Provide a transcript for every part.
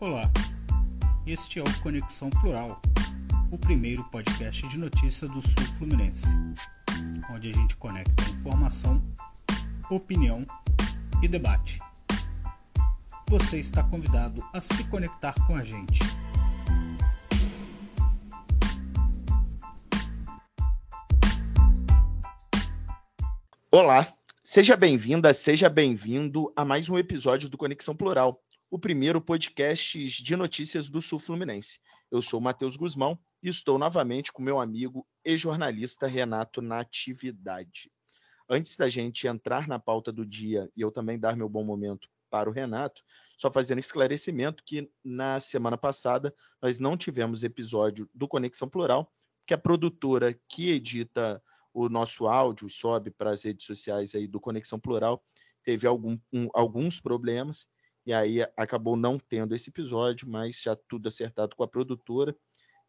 Olá, este é o Conexão Plural, o primeiro podcast de notícia do Sul Fluminense, onde a gente conecta informação, opinião e debate. Você está convidado a se conectar com a gente. Olá, seja bem-vinda, seja bem-vindo a mais um episódio do Conexão Plural, o primeiro podcast de notícias do Sul Fluminense. Eu sou Matheus Guzmão e estou novamente com meu amigo e jornalista Renato Natividade. Antes da gente entrar na pauta do dia e eu também dar meu bom momento para o Renato, só fazendo esclarecimento que na semana passada nós não tivemos episódio do Conexão Plural, que a produtora que edita o nosso áudio sobe para as redes sociais aí do Conexão Plural, teve algum, um, alguns problemas e aí acabou não tendo esse episódio, mas já tudo acertado com a produtora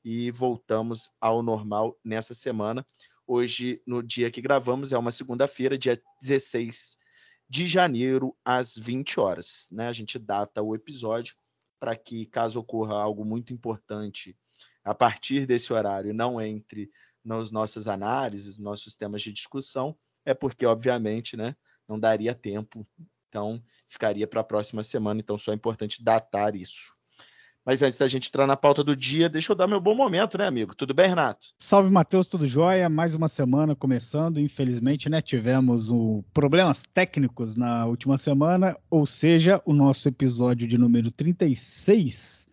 e voltamos ao normal nessa semana. Hoje, no dia que gravamos, é uma segunda-feira, dia 16 de janeiro, às 20 horas. Né? A gente data o episódio para que, caso ocorra algo muito importante a partir desse horário, não entre nas nossas análises, nossos temas de discussão, é porque, obviamente, né, não daria tempo, então ficaria para a próxima semana, então só é importante datar isso. Mas antes da gente entrar na pauta do dia, deixa eu dar meu bom momento, né, amigo? Tudo bem, Renato? Salve, Matheus, tudo jóia? Mais uma semana começando. Infelizmente, né, tivemos problemas técnicos na última semana, ou seja, o nosso episódio de número 36,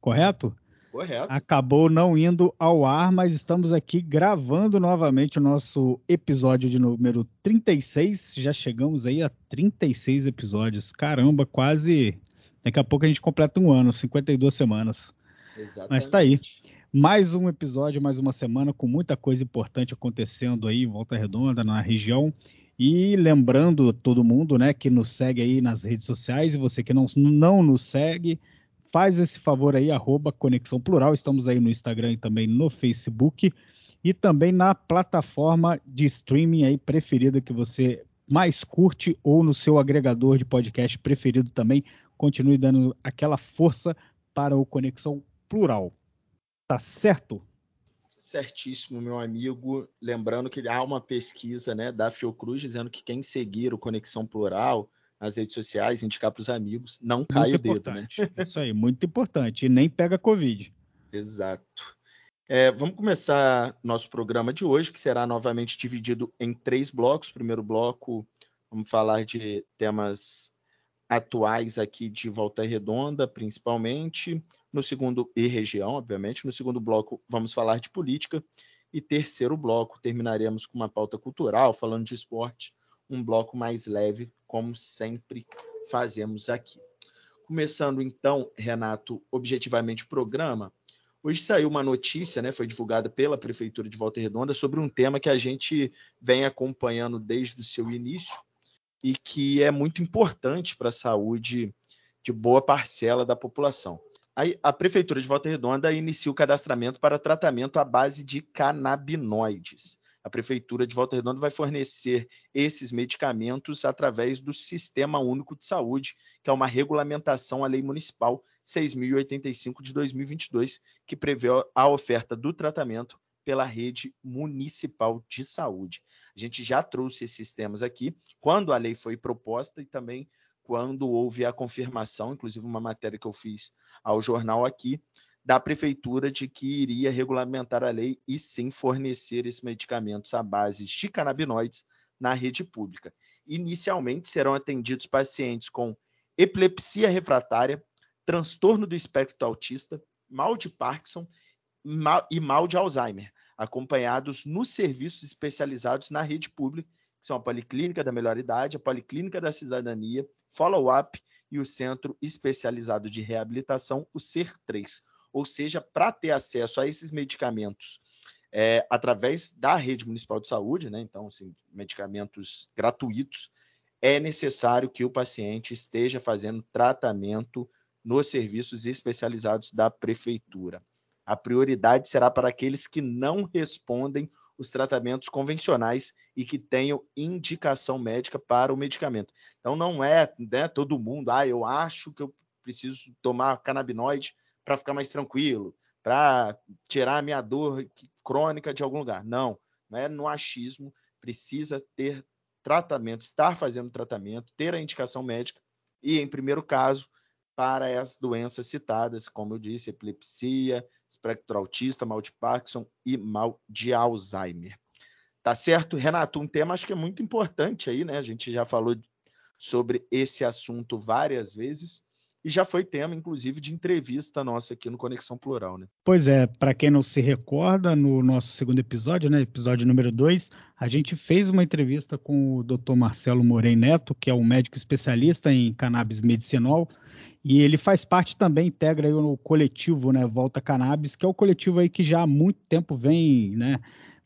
correto? Correto. Acabou não indo ao ar, mas estamos aqui gravando novamente o nosso episódio de número 36. Já chegamos aí a 36 episódios. Caramba, quase. Daqui a pouco a gente completa um ano, 52 semanas. Exatamente. Mas tá aí. Mais um episódio, mais uma semana com muita coisa importante acontecendo aí em Volta Redonda, na região. E lembrando todo mundo, né, que nos segue aí nas redes sociais e você que não, não nos segue, faz esse favor aí, arroba Conexão Plural. Estamos aí no Instagram e também no Facebook. E também na plataforma de streaming aí preferida que você mais curte ou no seu agregador de podcast preferido também. Continue dando aquela força para o Conexão Plural. Tá certo? Certíssimo, meu amigo. Lembrando que há uma pesquisa né, da Fiocruz dizendo que quem seguir o Conexão Plural nas redes sociais, indicar para os amigos, não cai muito o dedo, né? Isso aí, muito importante. E nem pega Covid. Exato. É, vamos começar nosso programa de hoje, que será novamente dividido em três blocos. Primeiro bloco, vamos falar de temas atuais aqui de Volta Redonda, principalmente. No segundo, e região, obviamente. No segundo bloco, vamos falar de política. E terceiro bloco, terminaremos com uma pauta cultural, falando de esporte um bloco mais leve, como sempre fazemos aqui. Começando então, Renato, objetivamente o programa. Hoje saiu uma notícia, né, foi divulgada pela Prefeitura de Volta Redonda, sobre um tema que a gente vem acompanhando desde o seu início e que é muito importante para a saúde de boa parcela da população. A, Prefeitura de Volta Redonda inicia o cadastramento para tratamento à base de canabinoides a Prefeitura de Volta Redonda vai fornecer esses medicamentos através do Sistema Único de Saúde, que é uma regulamentação à Lei Municipal 6.085 de 2022, que prevê a oferta do tratamento pela rede municipal de saúde. A gente já trouxe esses temas aqui quando a lei foi proposta e também quando houve a confirmação, inclusive uma matéria que eu fiz ao jornal aqui, da prefeitura de que iria regulamentar a lei e sim fornecer esses medicamentos à base de canabinoides na rede pública. Inicialmente serão atendidos pacientes com epilepsia refratária, transtorno do espectro autista, mal de Parkinson e mal de Alzheimer, acompanhados nos serviços especializados na rede pública, que são a Policlínica da Melhor Idade, a Policlínica da Cidadania, Follow-up e o Centro Especializado de Reabilitação, o CER3. Ou seja, para ter acesso a esses medicamentos é, através da rede municipal de saúde, né? então, assim, medicamentos gratuitos, é necessário que o paciente esteja fazendo tratamento nos serviços especializados da prefeitura. A prioridade será para aqueles que não respondem os tratamentos convencionais e que tenham indicação médica para o medicamento. Então, não é né, todo mundo, ah, eu acho que eu preciso tomar canabinoide para ficar mais tranquilo, para tirar a minha dor crônica de algum lugar. Não, não é no achismo, precisa ter tratamento, estar fazendo tratamento, ter a indicação médica e, em primeiro caso, para as doenças citadas, como eu disse, epilepsia, espectro autista, mal de Parkinson e mal de Alzheimer. Tá certo, Renato? Um tema acho que é muito importante aí, né? A gente já falou sobre esse assunto várias vezes e já foi tema, inclusive, de entrevista nossa aqui no Conexão Plural, né? Pois é, para quem não se recorda, no nosso segundo episódio, né, episódio número 2, a gente fez uma entrevista com o Dr. Marcelo Morei Neto, que é um médico especialista em cannabis medicinal, e ele faz parte também, integra aí o coletivo, né, Volta Cannabis, que é o coletivo aí que já há muito tempo vem, né,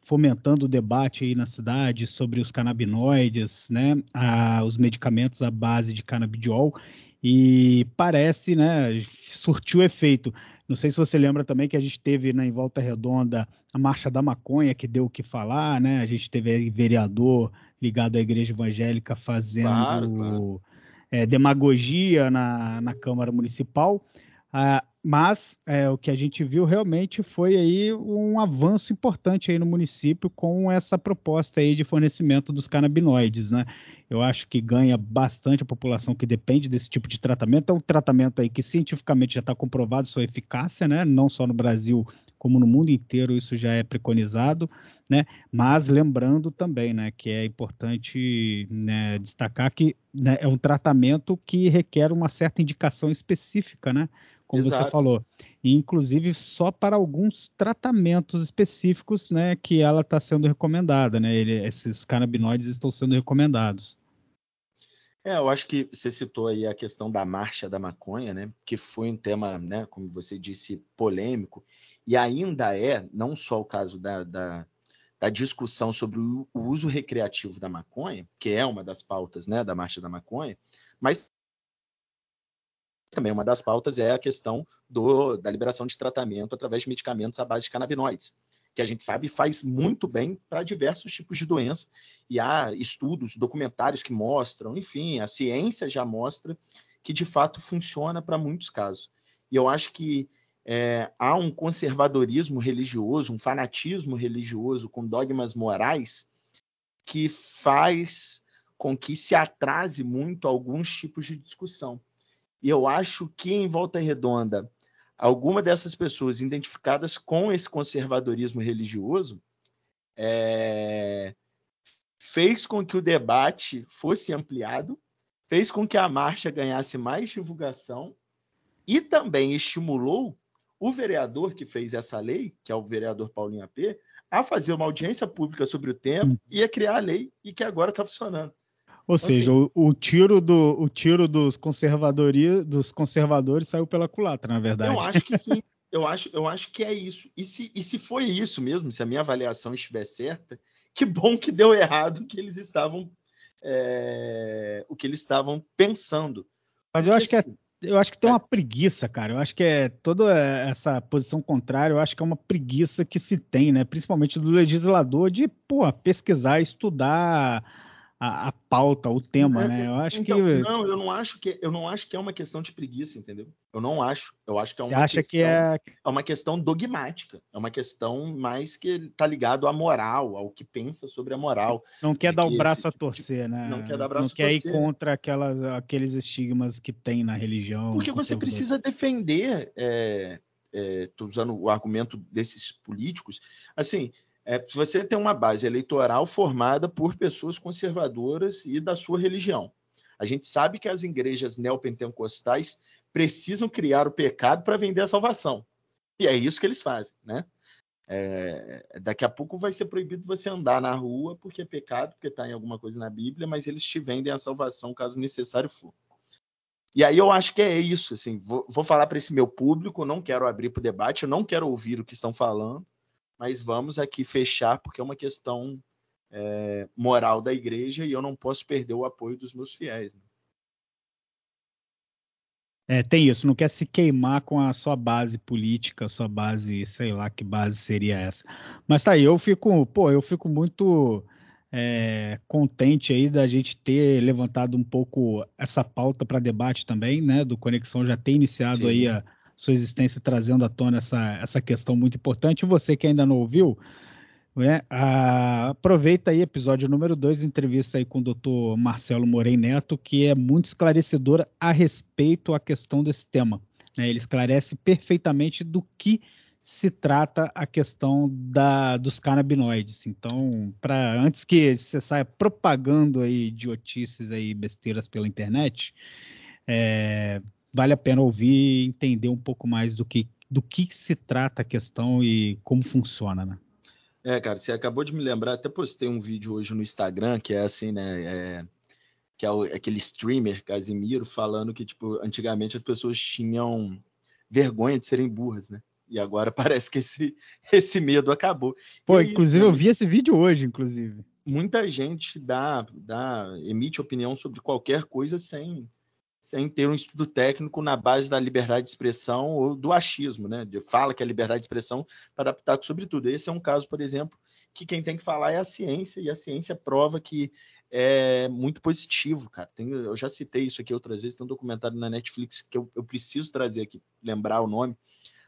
fomentando o debate aí na cidade sobre os canabinoides, né, a, os medicamentos à base de canabidiol, e parece, né, surtiu efeito. Não sei se você lembra também que a gente teve né, em Volta Redonda a Marcha da Maconha, que deu o que falar, né? A gente teve vereador ligado à igreja evangélica fazendo claro, claro. É, demagogia na, na Câmara Municipal. Ah, mas é, o que a gente viu realmente foi aí um avanço importante aí no município com essa proposta aí de fornecimento dos canabinoides, né? Eu acho que ganha bastante a população que depende desse tipo de tratamento. É um tratamento aí que cientificamente já está comprovado sua eficácia, né? Não só no Brasil como no mundo inteiro isso já é preconizado, né? Mas lembrando também, né, que é importante né, destacar que né, é um tratamento que requer uma certa indicação específica, né? Como Exato. você falou. E, inclusive só para alguns tratamentos específicos, né, que ela está sendo recomendada, né? Ele, esses canabinoides estão sendo recomendados. É, eu acho que você citou aí a questão da marcha da maconha, né? Que foi um tema, né, como você disse, polêmico, e ainda é, não só o caso da, da, da discussão sobre o, o uso recreativo da maconha, que é uma das pautas né, da marcha da maconha, mas também uma das pautas é a questão do, da liberação de tratamento através de medicamentos à base de canabinoides, que a gente sabe faz muito bem para diversos tipos de doença. E há estudos, documentários que mostram, enfim, a ciência já mostra que de fato funciona para muitos casos. E eu acho que é, há um conservadorismo religioso, um fanatismo religioso com dogmas morais que faz com que se atrase muito alguns tipos de discussão. E eu acho que em Volta Redonda, alguma dessas pessoas identificadas com esse conservadorismo religioso é, fez com que o debate fosse ampliado, fez com que a marcha ganhasse mais divulgação e também estimulou o vereador que fez essa lei, que é o vereador Paulinho AP, a fazer uma audiência pública sobre o tema hum. e a criar a lei e que agora está funcionando. Ou então, seja, assim, o, o, tiro do, o tiro dos conservadores, dos conservadores saiu pela culatra, na verdade. Eu acho que sim. Eu acho, eu acho que é isso. E se, e se foi isso mesmo, se a minha avaliação estiver certa, que bom que deu errado o que eles estavam, é, o que eles estavam pensando. Mas eu acho que é, assim, eu acho que tem uma preguiça, cara. Eu acho que é toda essa posição contrária, eu acho que é uma preguiça que se tem, né? Principalmente do legislador de, pô, pesquisar, estudar a, a pauta, o tema, é, né? Eu acho então, que não, eu não acho que eu não acho que é uma questão de preguiça, entendeu? Eu não acho. Eu acho que é uma Você acha questão, que é... é uma questão dogmática, é uma questão mais que está ligado à moral, ao que pensa sobre a moral. Não quer dar o braço esse, a torcer, né? Não quer dar braço não a quer torcer. ir contra aquelas, aqueles estigmas que tem na religião. Porque você precisa defender. É, estou usando o argumento desses políticos. Assim, é, se você tem uma base eleitoral formada por pessoas conservadoras e da sua religião. A gente sabe que as igrejas neopentecostais precisam criar o pecado para vender a salvação. E é isso que eles fazem, né? É, daqui a pouco vai ser proibido você andar na rua porque é pecado, porque está em alguma coisa na Bíblia, mas eles te vendem a salvação caso necessário for. E aí eu acho que é isso, assim, vou, vou falar para esse meu público, não quero abrir para o debate, eu não quero ouvir o que estão falando, mas vamos aqui fechar porque é uma questão é, moral da igreja e eu não posso perder o apoio dos meus fiéis. Né? É, tem isso, não quer se queimar com a sua base política, sua base, sei lá que base seria essa. Mas tá aí, eu fico, pô, eu fico muito é, contente aí da gente ter levantado um pouco essa pauta para debate também, né? Do Conexão já ter iniciado Sim. aí a sua existência trazendo à tona essa, essa questão muito importante. Você que ainda não ouviu, né, a, aproveita aí episódio número 2, entrevista aí com o doutor Marcelo Morei Neto, que é muito esclarecedora a respeito à questão desse tema. Né? Ele esclarece perfeitamente do que se trata a questão da, dos canabinoides. Então, para antes que você saia propagando aí idiotices aí, besteiras pela internet, é, vale a pena ouvir e entender um pouco mais do que, do que se trata a questão e como funciona, né? É, cara, você acabou de me lembrar, até postei um vídeo hoje no Instagram que é assim, né? É, que é o, aquele streamer Casimiro falando que, tipo, antigamente as pessoas tinham vergonha de serem burras, né? E agora parece que esse, esse medo acabou. Pô, e inclusive eu vi esse vídeo hoje, inclusive. Muita gente dá, dá, emite opinião sobre qualquer coisa sem, sem ter um estudo técnico na base da liberdade de expressão ou do achismo, né? De fala que é liberdade de expressão para adaptar sobre tudo. Esse é um caso, por exemplo, que quem tem que falar é a ciência, e a ciência prova que é muito positivo, cara. Tem, eu já citei isso aqui outras vezes, tem um documentário na Netflix que eu, eu preciso trazer aqui, lembrar o nome,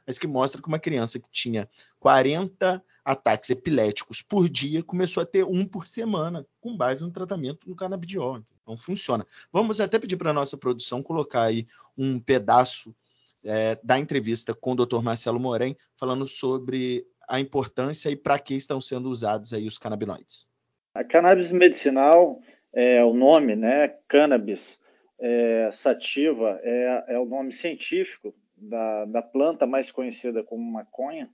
mas que mostra que uma criança que tinha 40 ataques epiléticos por dia começou a ter um por semana, com base no tratamento do canabidiol. Então funciona. Vamos até pedir para a nossa produção colocar aí um pedaço é, da entrevista com o Dr. Marcelo Morém, falando sobre a importância e para que estão sendo usados aí os canabinoides. A cannabis medicinal é o nome, né? Cannabis é, sativa é, é o nome científico da, da planta mais conhecida como maconha,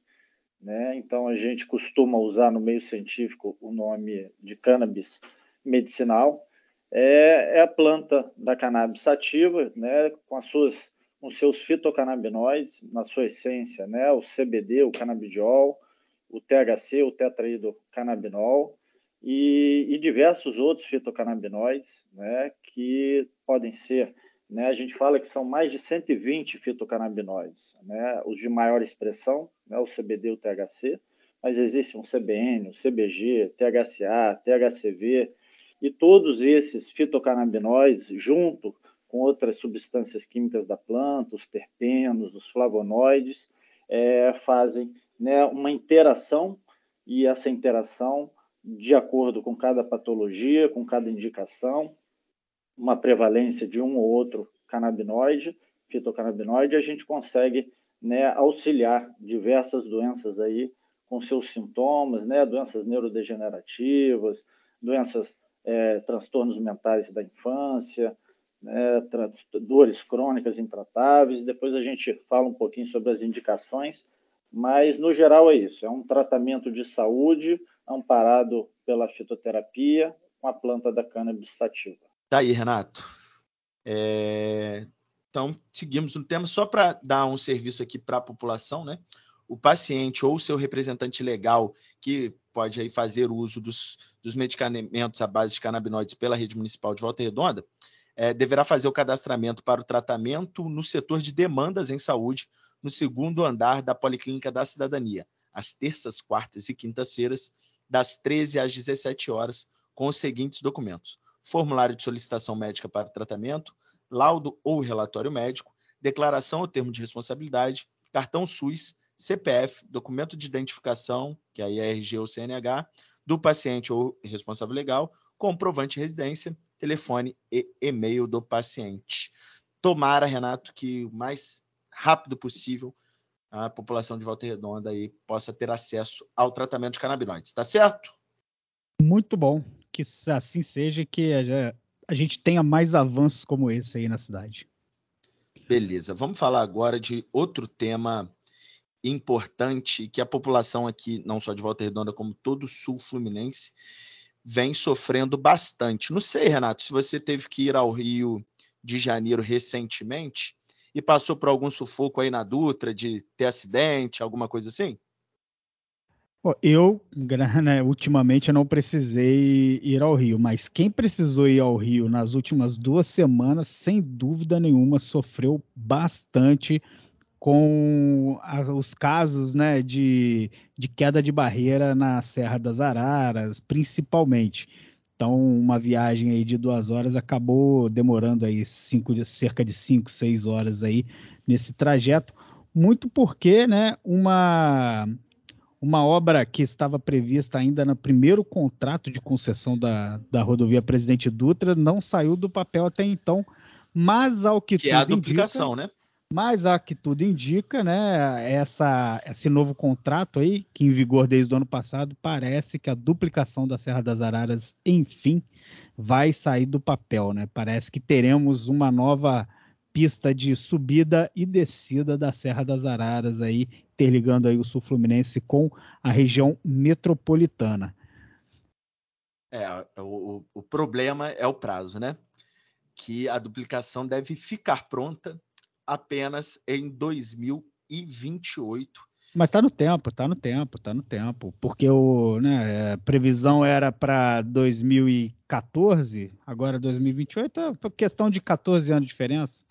né? Então a gente costuma usar no meio científico o nome de cannabis medicinal. É, é a planta da cannabis sativa, né? Com as suas com seus fitocannabinoides na sua essência, né? O CBD, o canabidiol, o THC, o tetraidrocannabinol e, e diversos outros fitocannabinoides, né? Que podem ser né, a gente fala que são mais de 120 fitocannabinoides, né, os de maior expressão, né, o CBD e o THC, mas existe um CBN, o CBG, THCA, THCV, e todos esses fitocannabinoides, junto com outras substâncias químicas da planta, os terpenos, os flavonoides, é, fazem né, uma interação, e essa interação, de acordo com cada patologia, com cada indicação, uma prevalência de um ou outro canabinoide, fitocannabinoide, a gente consegue né, auxiliar diversas doenças aí com seus sintomas, né, doenças neurodegenerativas, doenças, é, transtornos mentais da infância, né, dores crônicas intratáveis. Depois a gente fala um pouquinho sobre as indicações, mas no geral é isso: é um tratamento de saúde amparado pela fitoterapia com a planta da cannabis sativa. Tá aí, Renato. É... Então, seguimos no tema. Só para dar um serviço aqui para a população, né? O paciente ou seu representante legal que pode aí fazer uso dos, dos medicamentos à base de canabinoides pela rede municipal de Volta Redonda, é, deverá fazer o cadastramento para o tratamento no setor de demandas em saúde, no segundo andar da Policlínica da Cidadania, às terças, quartas e quintas-feiras, das 13 às 17 horas, com os seguintes documentos: formulário de solicitação médica para tratamento, laudo ou relatório médico, declaração ou termo de responsabilidade, cartão SUS, CPF, documento de identificação, que aí é RG ou CNH, do paciente ou responsável legal, comprovante de residência, telefone e e-mail do paciente. Tomara, Renato, que o mais rápido possível a população de Volta Redonda aí possa ter acesso ao tratamento de canabinoides, tá certo? Muito bom que assim seja, que a, a gente tenha mais avanços como esse aí na cidade. Beleza, vamos falar agora de outro tema importante que a população aqui, não só de Volta Redonda, como todo o sul fluminense, vem sofrendo bastante. Não sei, Renato, se você teve que ir ao Rio de Janeiro recentemente e passou por algum sufoco aí na Dutra de ter acidente, alguma coisa assim? Eu, né, ultimamente, eu não precisei ir ao Rio, mas quem precisou ir ao Rio nas últimas duas semanas, sem dúvida nenhuma, sofreu bastante com as, os casos né, de, de queda de barreira na Serra das Araras, principalmente. Então, uma viagem aí de duas horas acabou demorando aí cinco, cerca de cinco, seis horas aí nesse trajeto, muito porque, né, uma uma obra que estava prevista ainda no primeiro contrato de concessão da, da rodovia Presidente Dutra não saiu do papel até então, mas ao que, que é a duplicação, indica, né? Mas a que tudo indica, né, essa, esse novo contrato aí, que em vigor desde o ano passado, parece que a duplicação da Serra das Araras, enfim, vai sair do papel, né? Parece que teremos uma nova pista de subida e descida da Serra das Araras aí, interligando aí o Sul Fluminense com a região metropolitana. É, o, o problema é o prazo, né? Que a duplicação deve ficar pronta apenas em 2028. Mas está no tempo, está no tempo, está no tempo. Porque o, né, a previsão era para 2014, agora 2028, é questão de 14 anos de diferença.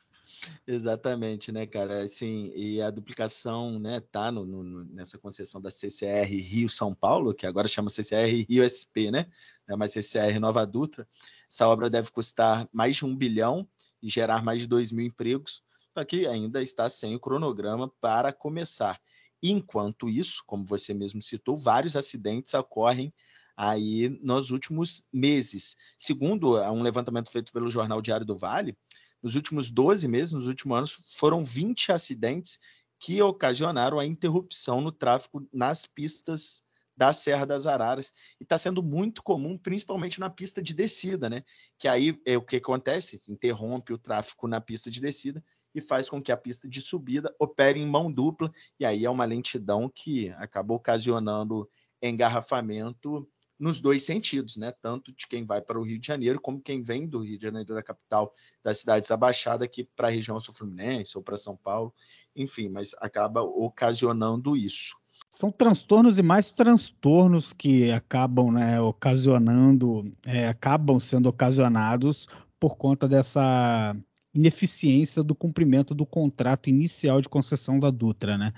Exatamente, né, cara? Assim, e a duplicação, né, tá no, no, nessa concessão da CCR Rio São Paulo, que agora chama CCR Rio SP, né? É mais CCR Nova Dutra. Essa obra deve custar mais de um bilhão e gerar mais de dois mil empregos só que ainda está sem o cronograma para começar. Enquanto isso, como você mesmo citou, vários acidentes ocorrem aí nos últimos meses. Segundo um levantamento feito pelo Jornal Diário do Vale, nos últimos 12 meses, nos últimos anos, foram 20 acidentes que ocasionaram a interrupção no tráfego nas pistas da Serra das Araras e está sendo muito comum, principalmente na pista de descida, né? Que aí é o que acontece, interrompe o tráfego na pista de descida e faz com que a pista de subida opere em mão dupla, e aí é uma lentidão que acaba ocasionando engarrafamento nos dois sentidos, né? Tanto de quem vai para o Rio de Janeiro, como quem vem do Rio de Janeiro, da capital das cidades da Baixada, aqui para a região sul-fluminense ou para São Paulo, enfim, mas acaba ocasionando isso. São transtornos e mais transtornos que acabam né, ocasionando, é, acabam sendo ocasionados por conta dessa ineficiência do cumprimento do contrato inicial de concessão da Dutra, né?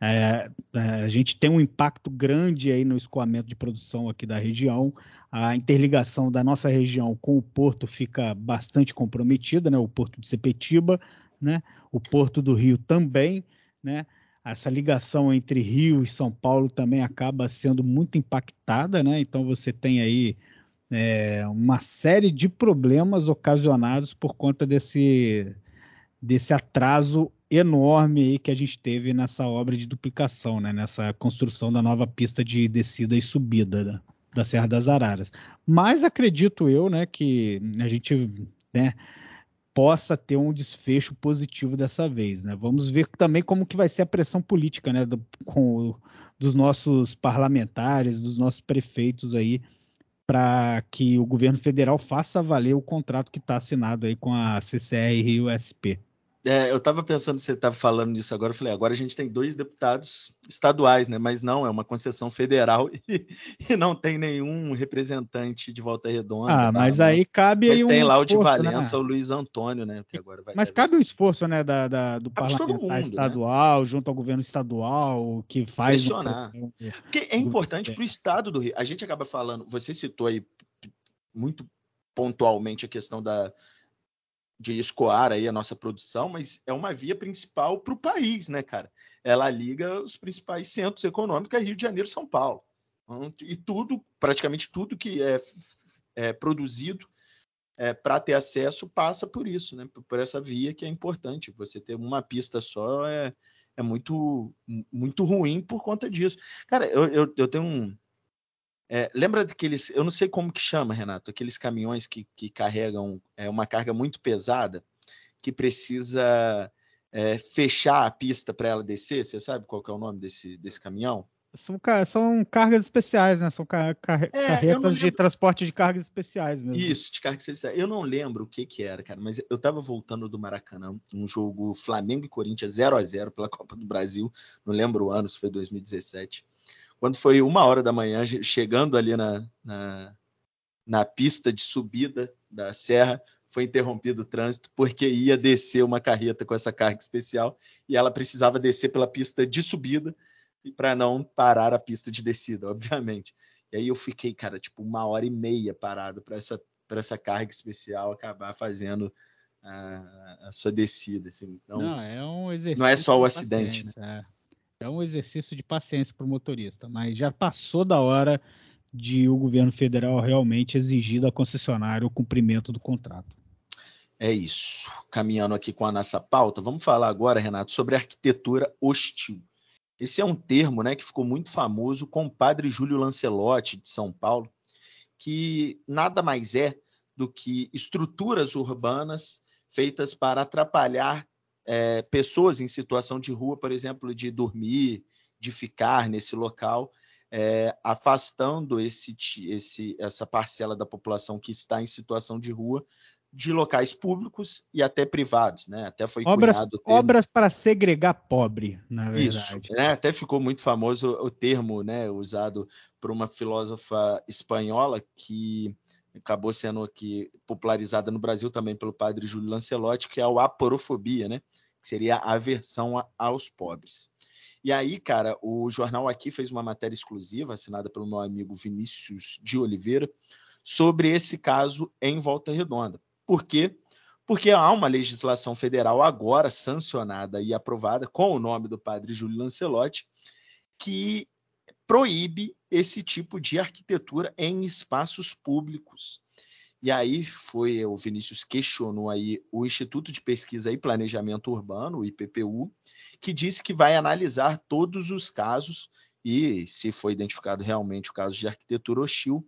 É, é, a gente tem um impacto grande aí no escoamento de produção aqui da região. A interligação da nossa região com o porto fica bastante comprometida, né? O porto de Sepetiba, né? O porto do Rio também, né? Essa ligação entre Rio e São Paulo também acaba sendo muito impactada, né? Então você tem aí é, uma série de problemas ocasionados por conta desse, desse atraso enorme que a gente teve nessa obra de duplicação, né, nessa construção da nova pista de descida e subida da, da Serra das Araras. Mas acredito eu, né, que a gente, né, possa ter um desfecho positivo dessa vez, né? Vamos ver também como que vai ser a pressão política, né, do, com, dos nossos parlamentares, dos nossos prefeitos aí para que o governo federal faça valer o contrato que está assinado aí com a CCR Rio SP. É, eu estava pensando, você estava falando nisso agora, eu falei, agora a gente tem dois deputados estaduais, né? Mas não, é uma concessão federal e, e não tem nenhum representante de Volta Redonda. Ah, tá? mas aí cabe mas aí tem um lá esforço, o de Valença, né? o Luiz Antônio, né? Que agora vai mas cabe o esforço, né, da, da do cabe parlamentar mundo, estadual, né? junto ao governo estadual, que faz... Pressionar. Porque é importante para o estado do Rio. A gente acaba falando, você citou aí muito pontualmente a questão da, de escoar aí a nossa produção, mas é uma via principal para o país, né, cara? Ela liga os principais centros econômicos, Rio de Janeiro São Paulo. Então, e tudo, praticamente tudo que é, é produzido é, para ter acesso passa por isso, né? Por essa via que é importante. Você ter uma pista só é, é muito, muito ruim por conta disso. Cara, eu, eu, eu tenho um, é, lembra daqueles, eu não sei como que chama, Renato, aqueles caminhões que, que carregam é, uma carga muito pesada, que precisa é, fechar a pista para ela descer. Você sabe qual é o nome desse, desse caminhão? São, são cargas especiais, né? São car car é, carretas de transporte de cargas especiais mesmo. Isso, de cargas especiais. Eu não lembro o que que era, cara, mas eu estava voltando do Maracanã, um jogo Flamengo e Corinthians 0 a 0 pela Copa do Brasil, não lembro o ano, se foi 2017 quando foi uma hora da manhã, chegando ali na, na, na pista de subida da serra, foi interrompido o trânsito porque ia descer uma carreta com essa carga especial e ela precisava descer pela pista de subida para não parar a pista de descida, obviamente. E aí eu fiquei, cara, tipo uma hora e meia parado para essa para essa carga especial acabar fazendo a, a sua descida. Assim. Então, não, é um exercício. Não é só o acidente, né? É. é um exercício de paciência para o motorista, mas já passou da hora de o governo federal realmente exigir da concessionária o cumprimento do contrato. É isso. Caminhando aqui com a nossa pauta, vamos falar agora, Renato, sobre arquitetura hostil. Esse é um termo né, que ficou muito famoso com o padre Júlio Lancelotti, de São Paulo, que nada mais é do que estruturas urbanas feitas para atrapalhar é, pessoas em situação de rua, por exemplo, de dormir, de ficar nesse local, é, afastando esse, esse, essa parcela da população que está em situação de rua de locais públicos e até privados, né? Até foi obras, obras para segregar pobre, na verdade. Isso, né? Até ficou muito famoso o termo, né, usado por uma filósofa espanhola que acabou sendo aqui popularizada no Brasil também pelo padre Júlio Lancelotti, que é o aporofobia, né? Que seria a aversão a, aos pobres. E aí, cara, o jornal aqui fez uma matéria exclusiva, assinada pelo meu amigo Vinícius de Oliveira, sobre esse caso em Volta Redonda. Por quê? Porque há uma legislação federal agora sancionada e aprovada com o nome do padre Júlio Lancelotti, que proíbe esse tipo de arquitetura em espaços públicos. E aí foi o Vinícius questionou aí o Instituto de Pesquisa e Planejamento Urbano, o IPPU, que disse que vai analisar todos os casos e, se for identificado realmente o caso de arquitetura hostil,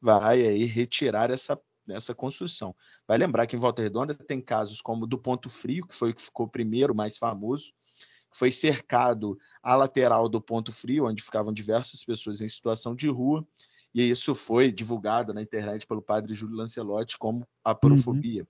vai aí retirar essa, essa construção. Vai lembrar que em Volta Redonda tem casos como do Ponto Frio, que foi o que ficou primeiro, mais famoso, foi cercado a lateral do ponto frio, onde ficavam diversas pessoas em situação de rua, e isso foi divulgado na internet pelo padre Júlio Lancelotti como aporofobia. Uhum.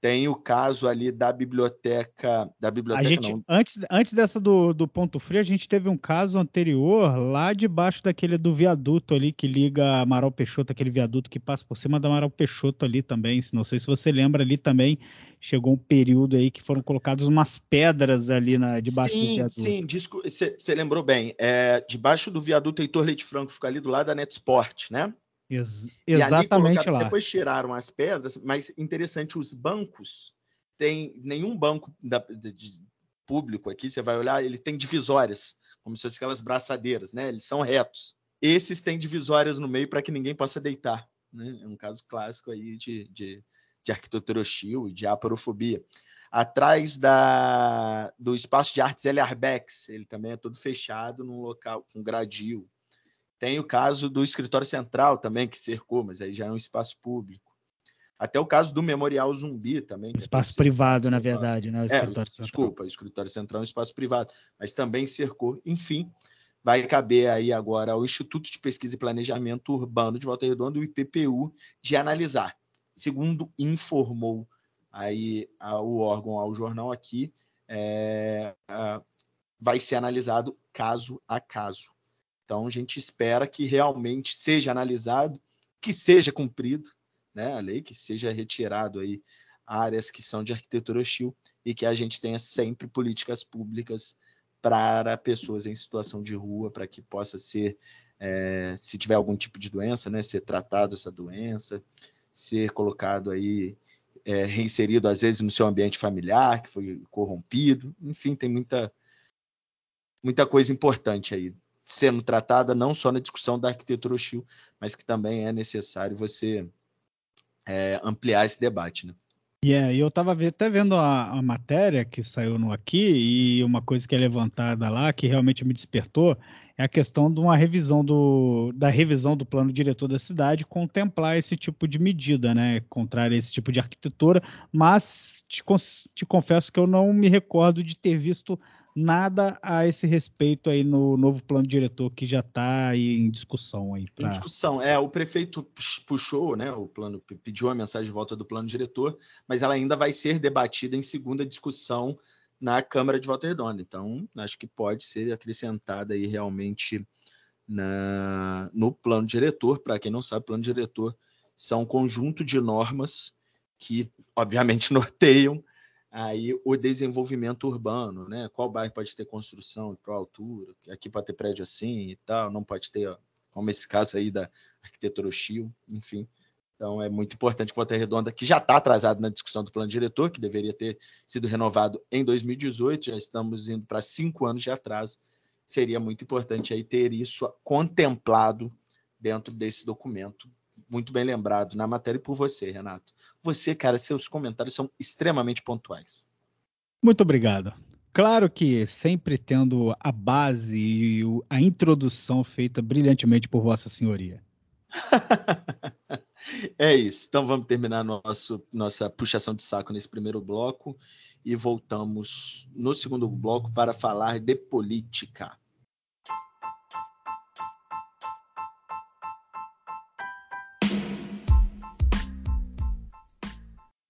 Tem o caso ali da biblioteca. Da biblioteca a gente, não. Antes, antes dessa do, do Ponto Frio, a gente teve um caso anterior lá debaixo daquele do viaduto ali que liga Amaral Peixoto, aquele viaduto que passa por cima da Amaral Peixoto ali também. Não sei se você lembra ali também. Chegou um período aí que foram colocadas umas pedras ali na, debaixo sim, do viaduto. Sim, você lembrou bem. É, debaixo do viaduto Heitor Leite Franco, fica ali do lado da Netsport, né? Ex exatamente lá. Depois tiraram as pedras, mas interessante, os bancos tem nenhum banco da, de, de, público aqui, você vai olhar, ele tem divisórias, como se fossem aquelas braçadeiras, né? Eles são retos. Esses têm divisórias no meio para que ninguém possa deitar. Né? É um caso clássico aí de, de, de arquitetura hostil e de aporofobia. Atrás da, do espaço de artes L. Arbex, ele também é todo fechado num local com gradil. Tem o caso do escritório central também, que cercou, mas aí já é um espaço público. Até o caso do Memorial Zumbi também. Espaço é privado, na verdade, né? O é, desculpa, o escritório central é um espaço privado, mas também cercou. Enfim, vai caber aí agora ao Instituto de Pesquisa e Planejamento Urbano de Volta Redonda, o IPPU, de analisar. Segundo informou aí o órgão ao jornal aqui, é, vai ser analisado caso a caso. Então a gente espera que realmente seja analisado, que seja cumprido, né, a lei, que seja retirado aí áreas que são de arquitetura hostil e que a gente tenha sempre políticas públicas para pessoas em situação de rua, para que possa ser, é, se tiver algum tipo de doença, né, ser tratado essa doença, ser colocado aí, é, reinserido às vezes no seu ambiente familiar, que foi corrompido, enfim, tem muita, muita coisa importante aí sendo tratada não só na discussão da arquitetura hostil, mas que também é necessário você é, ampliar esse debate. Né? E yeah, eu estava até vendo a, a, matéria que saiu no aqui e uma coisa que é levantada lá que realmente me despertou é a questão de uma revisão do, da revisão do plano diretor da cidade contemplar esse tipo de medida, né, a esse tipo de arquitetura, mas te, te confesso que eu não me recordo de ter visto nada a esse respeito aí no novo plano diretor que já está em discussão aí. Pra... Em discussão, é, o prefeito puxou, né, o plano, pediu a mensagem de volta do plano diretor, mas ela ainda vai ser debatida em segunda discussão na Câmara de Volta Redonda. Então, acho que pode ser acrescentada aí realmente na, no plano diretor. Para quem não sabe, plano diretor são um conjunto de normas que obviamente norteiam aí o desenvolvimento urbano, né? Qual bairro pode ter construção, qual altura, aqui pode ter prédio assim e tal, não pode ter, como esse caso aí da arquitetura hostil, enfim. Então é muito importante que Volta Redonda, que já está atrasado na discussão do plano diretor, que deveria ter sido renovado em 2018, já estamos indo para cinco anos de atraso, seria muito importante aí ter isso contemplado dentro desse documento. Muito bem lembrado na matéria e por você, Renato. Você, cara, seus comentários são extremamente pontuais. Muito obrigado. Claro que sempre tendo a base e a introdução feita brilhantemente por Vossa Senhoria. é isso. Então vamos terminar nosso, nossa puxação de saco nesse primeiro bloco e voltamos no segundo bloco para falar de política.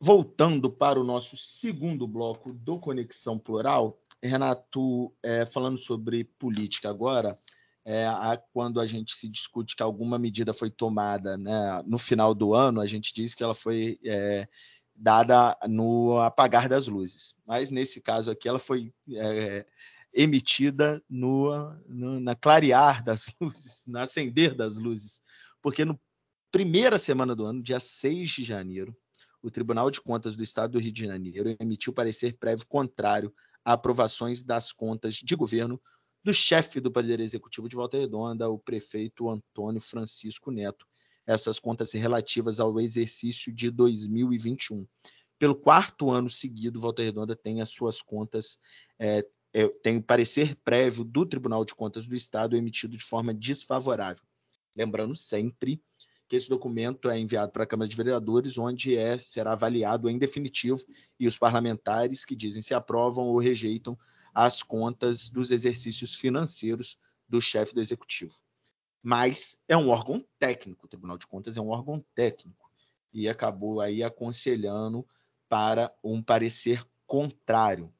Voltando para o nosso segundo bloco do Conexão Plural, Renato, é, falando sobre política agora, é, a, quando a gente se discute que alguma medida foi tomada né, no final do ano, a gente diz que ela foi é, dada no apagar das luzes. Mas nesse caso aqui, ela foi é, emitida no, no, na clarear das luzes, no acender das luzes, porque no primeira semana do ano, dia 6 de janeiro, o Tribunal de Contas do Estado do Rio de Janeiro emitiu parecer prévio contrário a aprovações das contas de governo do chefe do Poder Executivo de Volta Redonda, o prefeito Antônio Francisco Neto. Essas contas relativas ao exercício de 2021. Pelo quarto ano seguido, Volta Redonda tem as suas contas, é, é, tem o parecer prévio do Tribunal de Contas do Estado emitido de forma desfavorável. Lembrando sempre que esse documento é enviado para a Câmara de Vereadores, onde é, será avaliado em definitivo e os parlamentares que dizem se aprovam ou rejeitam as contas dos exercícios financeiros do chefe do executivo. Mas é um órgão técnico, o Tribunal de Contas é um órgão técnico e acabou aí aconselhando para um parecer contrário.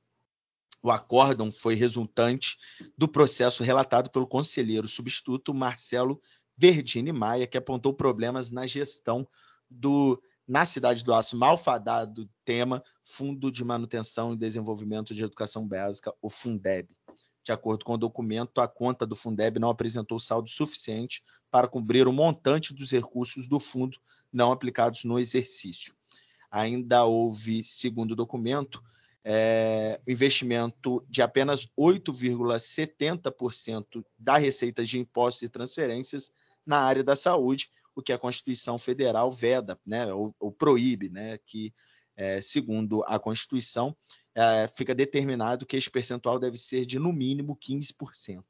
O acórdão foi resultante do processo relatado pelo conselheiro substituto Marcelo Verdine Maia, que apontou problemas na gestão do na cidade do Aço, malfadado tema Fundo de Manutenção e Desenvolvimento de Educação Básica, o Fundeb. De acordo com o documento, a conta do Fundeb não apresentou saldo suficiente para cobrir o montante dos recursos do fundo não aplicados no exercício. Ainda houve, segundo o documento, é, investimento de apenas 8,70% da receita de impostos e transferências na área da saúde, o que a Constituição Federal veda, né, ou, ou proíbe, né, que, é, segundo a Constituição, é, fica determinado que esse percentual deve ser de, no mínimo, 15%.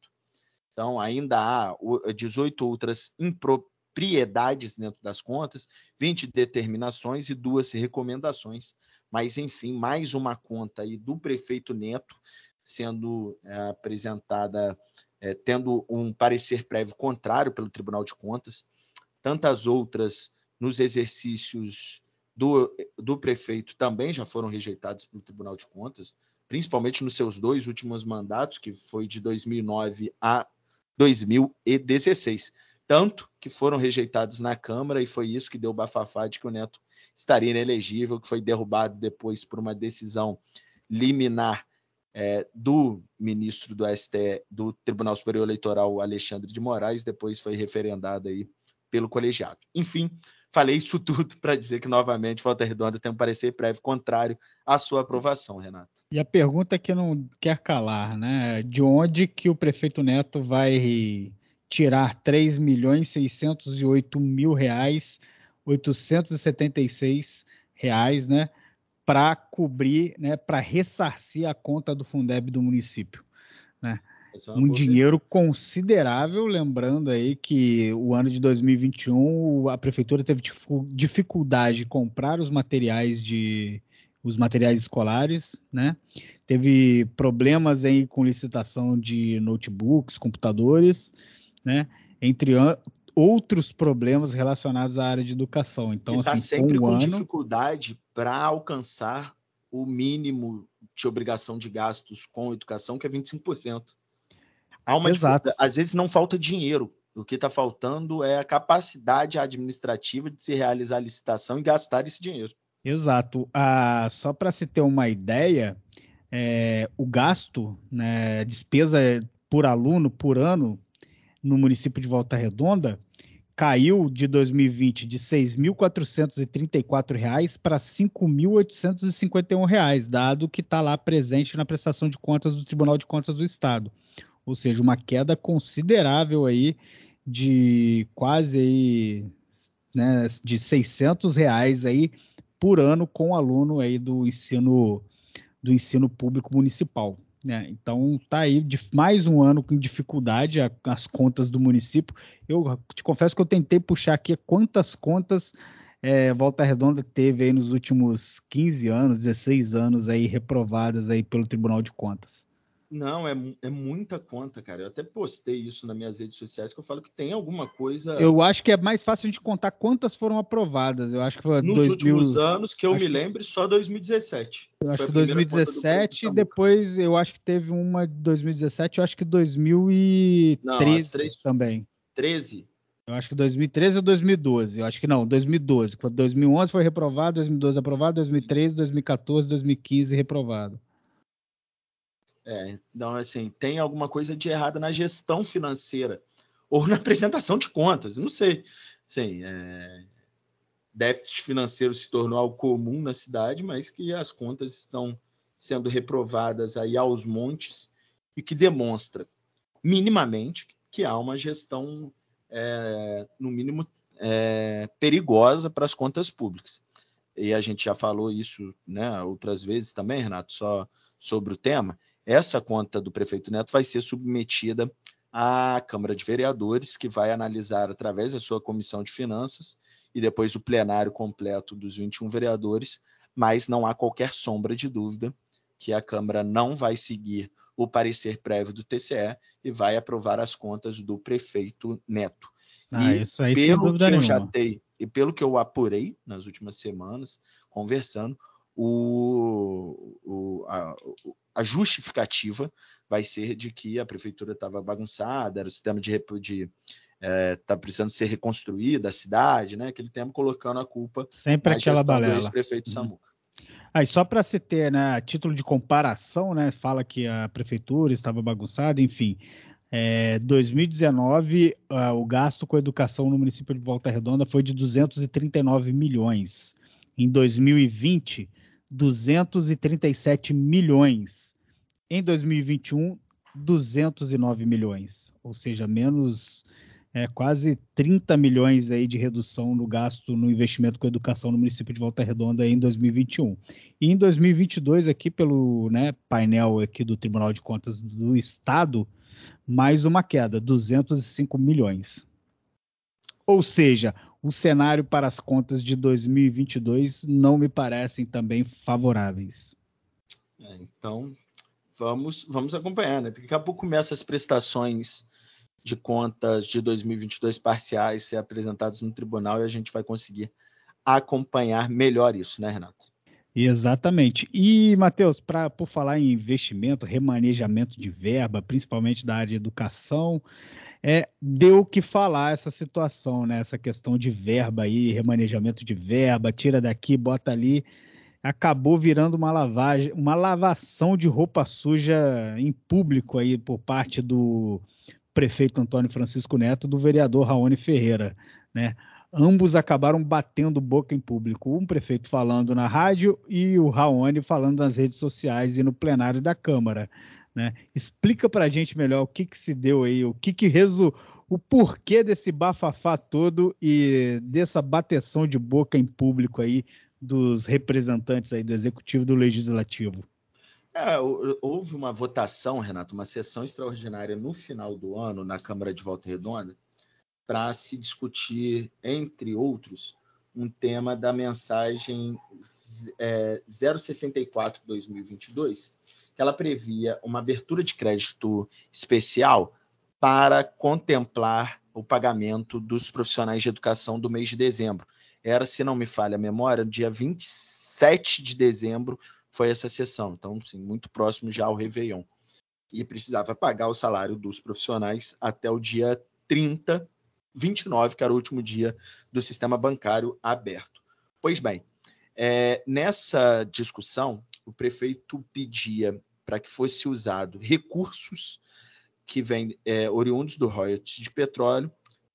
Então, ainda há 18 outras impropriedades dentro das contas, 20 determinações e duas recomendações. Mas, enfim, mais uma conta aí do prefeito Neto sendo é, apresentada é, tendo um parecer prévio contrário pelo Tribunal de Contas, tantas outras nos exercícios do, do prefeito também já foram rejeitadas pelo Tribunal de Contas, principalmente nos seus dois últimos mandatos, que foi de 2009 a 2016. Tanto que foram rejeitados na Câmara e foi isso que deu o bafafá de que o Neto estaria inelegível, que foi derrubado depois por uma decisão liminar é, do ministro do STE, do Tribunal Superior Eleitoral, Alexandre de Moraes, depois foi referendado aí pelo colegiado. Enfim, falei isso tudo para dizer que novamente Volta Redonda tem um parecer prévio contrário à sua aprovação, Renato. E a pergunta que não quer calar, né? De onde que o prefeito Neto vai tirar 3 milhões 608 mil reais, 876 reais, né? para cobrir, né, para ressarcir a conta do Fundeb do município. Né? É um dinheiro considerável, lembrando aí que o ano de 2021 a prefeitura teve dificuldade de comprar os materiais de os materiais escolares, né? Teve problemas aí com licitação de notebooks, computadores, né? Entre outros problemas relacionados à área de educação. Então, está assim, sempre um com ano... dificuldade para alcançar o mínimo de obrigação de gastos com educação, que é 25%. Há uma Exato. Às vezes não falta dinheiro. O que está faltando é a capacidade administrativa de se realizar a licitação e gastar esse dinheiro. Exato. Ah, só para se ter uma ideia, é, o gasto, né, despesa por aluno por ano no município de Volta Redonda caiu de 2020 de R$ 6.434 para R$ 5.851, dado que está lá presente na prestação de contas do Tribunal de Contas do Estado. Ou seja, uma queda considerável aí de quase aí, né, de 600 reais aí por ano com aluno aí do ensino do ensino público municipal. Né? Então tá aí de mais um ano com dificuldade a, as contas do município. Eu te confesso que eu tentei puxar aqui quantas contas é, Volta Redonda teve aí nos últimos 15 anos, 16 anos aí reprovadas aí pelo Tribunal de Contas. Não, é, é muita conta, cara. Eu até postei isso nas minhas redes sociais que eu falo que tem alguma coisa. Eu acho que é mais fácil a gente contar quantas foram aprovadas. Eu acho que foi Nos 2000... últimos anos que eu acho me lembre, só 2017. Eu acho que 2017 e depois eu acho que teve uma de 2017, eu acho que 2013 não, três... também. 13? Eu acho que 2013 ou 2012. Eu acho que não, 2012. 2011 foi reprovado, 2012 aprovado, 2013, 2014, 2015 reprovado. É, então, assim, tem alguma coisa de errada na gestão financeira ou na apresentação de contas, não sei. Sim, é, déficit financeiro se tornou algo comum na cidade, mas que as contas estão sendo reprovadas aí aos montes e que demonstra minimamente que há uma gestão, é, no mínimo, é, perigosa para as contas públicas. E a gente já falou isso né, outras vezes também, Renato, só sobre o tema essa conta do prefeito Neto vai ser submetida à Câmara de Vereadores, que vai analisar através da sua comissão de finanças e depois o plenário completo dos 21 vereadores, mas não há qualquer sombra de dúvida que a Câmara não vai seguir o parecer prévio do TCE e vai aprovar as contas do prefeito Neto. Ah, e isso aí pelo que eu já tenho, e pelo que eu apurei nas últimas semanas, conversando, o, o, a, a, justificativa vai ser de que a prefeitura estava bagunçada, era o sistema de, de é, tá precisando ser reconstruída a cidade, né? Aquele tempo colocando a culpa sempre aquela balela. prefeito uhum. Samuca. Aí só para se ter, né, a título de comparação, né, fala que a prefeitura estava bagunçada, enfim. É, 2019, uh, o gasto com educação no município de Volta Redonda foi de 239 milhões. Em 2020, 237 milhões. Em 2021, 209 milhões, ou seja, menos é, quase 30 milhões aí de redução no gasto no investimento com educação no município de Volta Redonda em 2021. E em 2022, aqui pelo né, painel aqui do Tribunal de Contas do Estado, mais uma queda, 205 milhões. Ou seja, o cenário para as contas de 2022 não me parecem também favoráveis. É, então, vamos, vamos acompanhar, né? Daqui a pouco começam as prestações de contas de 2022 parciais ser apresentadas no tribunal e a gente vai conseguir acompanhar melhor isso, né, Renato? Exatamente. E, Matheus, por falar em investimento, remanejamento de verba, principalmente da área de educação, é, deu o que falar essa situação, né? Essa questão de verba aí, remanejamento de verba, tira daqui, bota ali. Acabou virando uma lavagem, uma lavação de roupa suja em público aí por parte do prefeito Antônio Francisco Neto, do vereador Raoni Ferreira, né? Ambos acabaram batendo boca em público. Um prefeito falando na rádio e o Raoni falando nas redes sociais e no plenário da Câmara. Né? Explica para a gente melhor o que, que se deu aí, o que, que resu... o porquê desse bafafá todo e dessa bateção de boca em público aí dos representantes aí do executivo e do legislativo. É, houve uma votação, Renato, uma sessão extraordinária no final do ano na Câmara de Volta Redonda, para se discutir, entre outros, um tema da mensagem é, 064-2022, que ela previa uma abertura de crédito especial para contemplar o pagamento dos profissionais de educação do mês de dezembro. Era, se não me falha a memória, dia 27 de dezembro foi essa sessão, então, sim, muito próximo já ao Réveillon. E precisava pagar o salário dos profissionais até o dia 30 29, que era o último dia do sistema bancário aberto. Pois bem, É, nessa discussão, o prefeito pedia para que fosse usado recursos que vêm é, oriundos do royalties de petróleo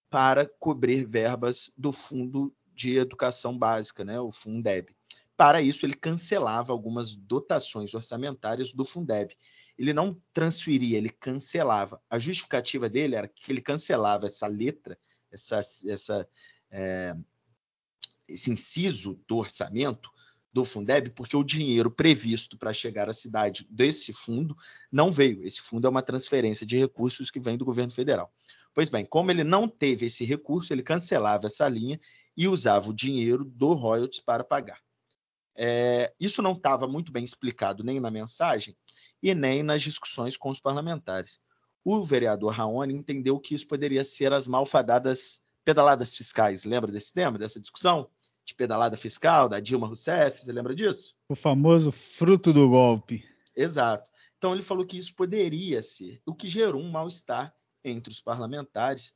para cobrir verbas do Fundo de Educação Básica, né, o Fundeb. Para isso, ele cancelava algumas dotações orçamentárias do Fundeb. Ele não transferia, ele cancelava. A justificativa dele era que ele cancelava essa letra, essa, essa, é, esse inciso do orçamento do Fundeb, porque o dinheiro previsto para chegar à cidade desse fundo não veio. Esse fundo é uma transferência de recursos que vem do governo federal. Pois bem, como ele não teve esse recurso, ele cancelava essa linha e usava o dinheiro do royalties para pagar. É, isso não estava muito bem explicado nem na mensagem e nem nas discussões com os parlamentares. O vereador Raoni entendeu que isso poderia ser as malfadadas pedaladas fiscais. Lembra desse tema, dessa discussão? De pedalada fiscal, da Dilma Rousseff, você lembra disso? O famoso fruto do golpe. Exato. Então ele falou que isso poderia ser, o que gerou um mal-estar entre os parlamentares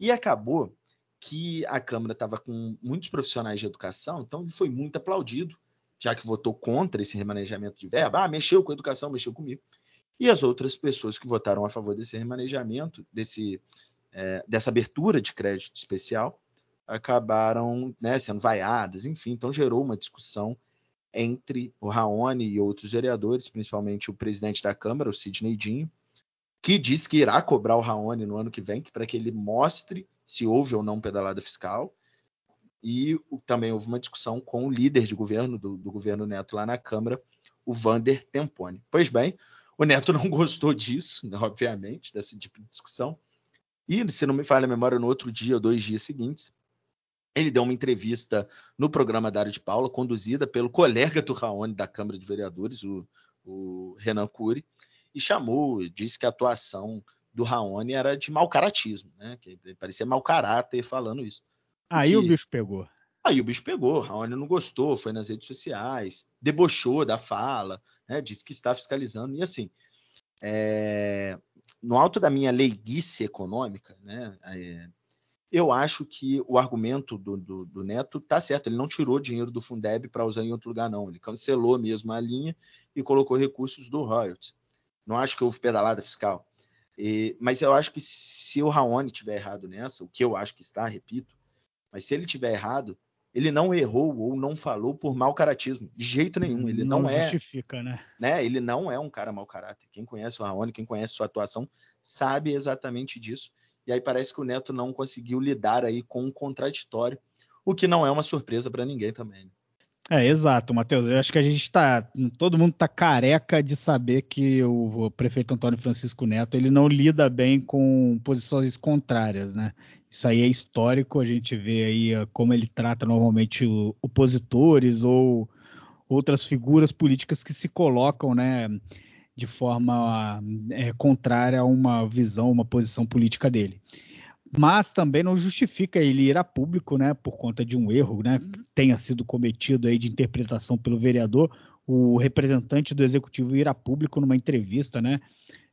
e acabou que a Câmara estava com muitos profissionais de educação, então ele foi muito aplaudido, já que votou contra esse remanejamento de verba. Ah, mexeu com a educação, mexeu comigo. E as outras pessoas que votaram a favor desse remanejamento, desse, é, dessa abertura de crédito especial, acabaram né, sendo vaiadas, enfim, então gerou uma discussão entre o Raoni e outros vereadores, principalmente o presidente da Câmara, o Sidney Dinho, que disse que irá cobrar o Raoni no ano que vem, para que ele mostre se houve ou não pedalada fiscal. E também houve uma discussão com o líder de governo, do, do governo Neto lá na Câmara, o Vander Tempone. Pois bem, o Neto não gostou disso, obviamente, desse tipo de discussão. E, se não me falha a memória, no outro dia, ou dois dias seguintes, ele deu uma entrevista no programa Dário de Paula, conduzida pelo colega do Raoni da Câmara de Vereadores, o, o Renan Cury, e chamou, disse que a atuação do Raoni era de mau caratismo, né? Que parecia mau caráter falando isso. Aí o bicho pegou. Aí o bicho pegou, Raoni não gostou, foi nas redes sociais, debochou da fala, né? disse que está fiscalizando, e assim, é... no alto da minha leiguice econômica, né? É eu acho que o argumento do, do, do Neto está certo. Ele não tirou dinheiro do Fundeb para usar em outro lugar, não. Ele cancelou mesmo a linha e colocou recursos do royalties. Não acho que houve pedalada fiscal. E, mas eu acho que se o Raoni tiver errado nessa, o que eu acho que está, repito, mas se ele tiver errado, ele não errou ou não falou por mau caratismo, de jeito nenhum. Ele não, não é. Justifica, né? né? Ele não é um cara mau caráter. Quem conhece o Raoni, quem conhece sua atuação, sabe exatamente disso. E aí parece que o Neto não conseguiu lidar aí com um contraditório, o que não é uma surpresa para ninguém também. É, exato, Matheus. Eu acho que a gente está, todo mundo está careca de saber que o, prefeito Antônio Francisco Neto ele não lida bem com posições contrárias, né? Isso aí é histórico. A gente vê aí uh, como ele trata normalmente opositores ou outras figuras políticas que se colocam, né? de forma é, contrária a uma visão, uma posição política dele. Mas também não justifica ele ir a público, né, por conta de um erro, né, que tenha sido cometido aí de interpretação pelo vereador, o representante do executivo ir a público numa entrevista, né,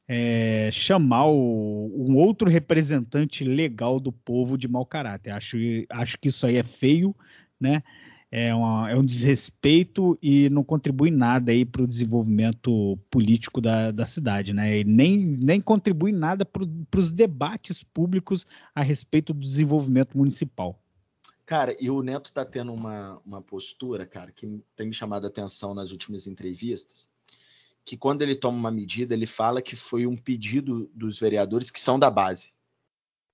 é, chamar o, um outro representante legal do povo de mau caráter. Acho, acho que isso aí é feio, né? É, uma, é um desrespeito e não contribui nada aí para o desenvolvimento político da, da cidade, né? E nem, nem contribui nada para os debates públicos a respeito do desenvolvimento municipal. Cara, e o Neto está tendo uma, uma postura, cara, que tem me chamado a atenção nas últimas entrevistas, que quando ele toma uma medida, ele fala que foi um pedido dos vereadores que são da base.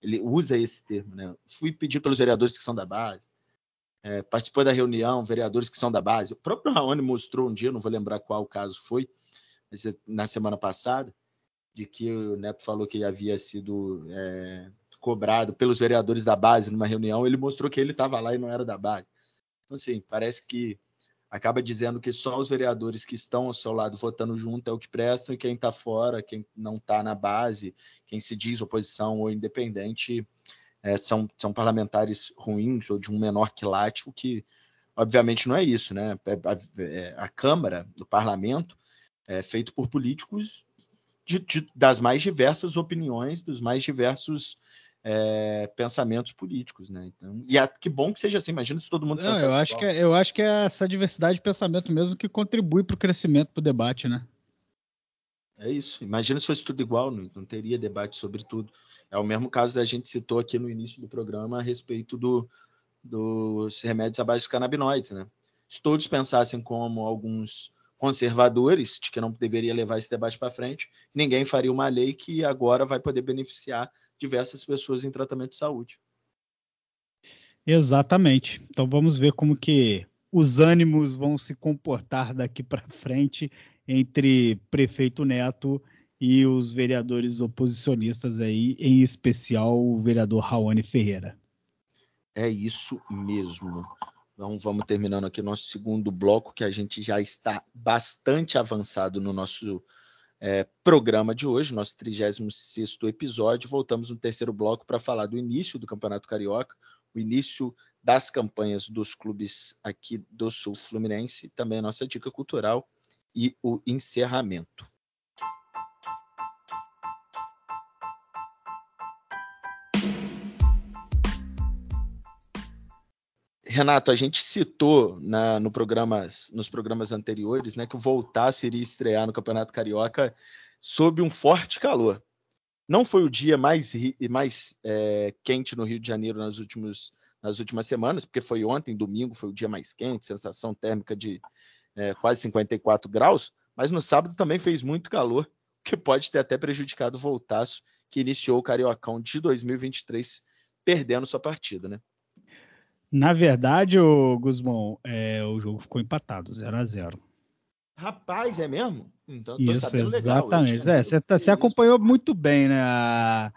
Ele usa esse termo, né? Fui pedir pelos vereadores que são da base é, participou da reunião, vereadores que são da base. O próprio Raoni mostrou um dia, não vou lembrar qual caso foi, é na semana passada, de que o Neto falou que havia sido é, cobrado pelos vereadores da base numa reunião. Ele mostrou que ele estava lá e não era da base. Então, assim, parece que acaba dizendo que só os vereadores que estão ao seu lado votando junto é o que prestam e quem está fora, quem não está na base, quem se diz oposição ou independente, é, são, são parlamentares ruins ou de um menor quilate, o que obviamente não é isso, né? É, a, é, a Câmara, o parlamento, é feito por políticos de, de, das mais diversas opiniões, dos mais diversos é, pensamentos políticos, né? Então, e é, que bom que seja assim. Imagina se todo mundo Não, eu acho que é, eu acho que é essa diversidade de pensamento mesmo que contribui para o crescimento, para o debate, né? É isso. Imagina se fosse tudo igual, não, não, teria debate sobre tudo. É o mesmo caso que a gente citou aqui no início do programa a respeito do, dos remédios à base de canabinoides, né? Se todos pensassem como alguns conservadores, de que não deveria levar esse debate para frente, ninguém faria uma lei que agora vai poder beneficiar diversas pessoas em tratamento de saúde. Exatamente. Então vamos ver como que os ânimos vão se comportar daqui para frente entre prefeito Neto e os vereadores oposicionistas aí, em especial o vereador Raoni Ferreira. É isso mesmo. Então vamos terminando aqui nosso segundo bloco, que a gente já está bastante avançado no nosso é, programa de hoje, nosso 36 episódio. Voltamos no terceiro bloco para falar do início do Campeonato Carioca, o início das campanhas dos clubes aqui do Sul Fluminense, também a nossa dica cultural e o encerramento. Renato, a gente citou na, no programas, nos programas anteriores né, que o Voltaço iria estrear no Campeonato Carioca sob um forte calor. Não foi o dia mais, mais é, quente no Rio de Janeiro nas, últimos, nas últimas semanas, porque foi ontem, domingo, foi o dia mais quente, sensação térmica de é, quase 54 graus, mas no sábado também fez muito calor, que pode ter até prejudicado o Voltaço, que iniciou o Cariocão de 2023 perdendo sua partida, né? Na verdade, o Guzmão, é, o jogo ficou empatado, 0 a 0 Rapaz, é mesmo? Então, isso, exatamente. Legal. É, você, tá, você acompanhou muito bem né, a,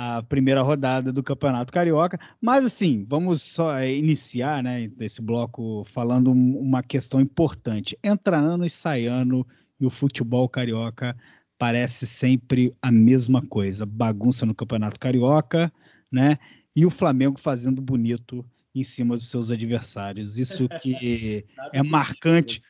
a, primeira rodada do Campeonato Carioca. Mas, assim, vamos só é, iniciar né, esse bloco falando uma questão importante. Entra ano e sai ano, e o futebol carioca parece sempre a mesma coisa. Bagunça no Campeonato Carioca, né? E o Flamengo fazendo bonito em cima dos seus adversários. Isso que é marcante.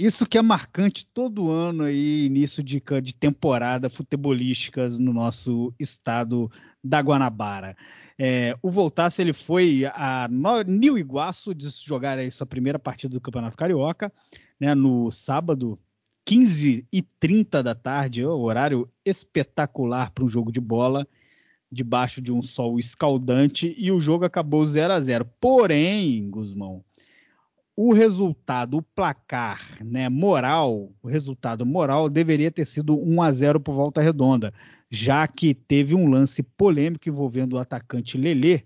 Isso que é marcante todo ano aí, início de, de temporada futebolísticas no nosso estado da Guanabara. É, o Voltasse ele foi a Nil Iguaço de jogar aí sua primeira partida do Campeonato Carioca, né, no sábado, 15 e 30 da tarde, horário espetacular para um jogo de bola debaixo de um sol escaldante e o jogo acabou 0 a 0. Porém, Guzmão, o resultado, o placar, né, moral, o resultado moral deveria ter sido 1 a 0 por Volta Redonda, já que teve um lance polêmico envolvendo o atacante Lelê,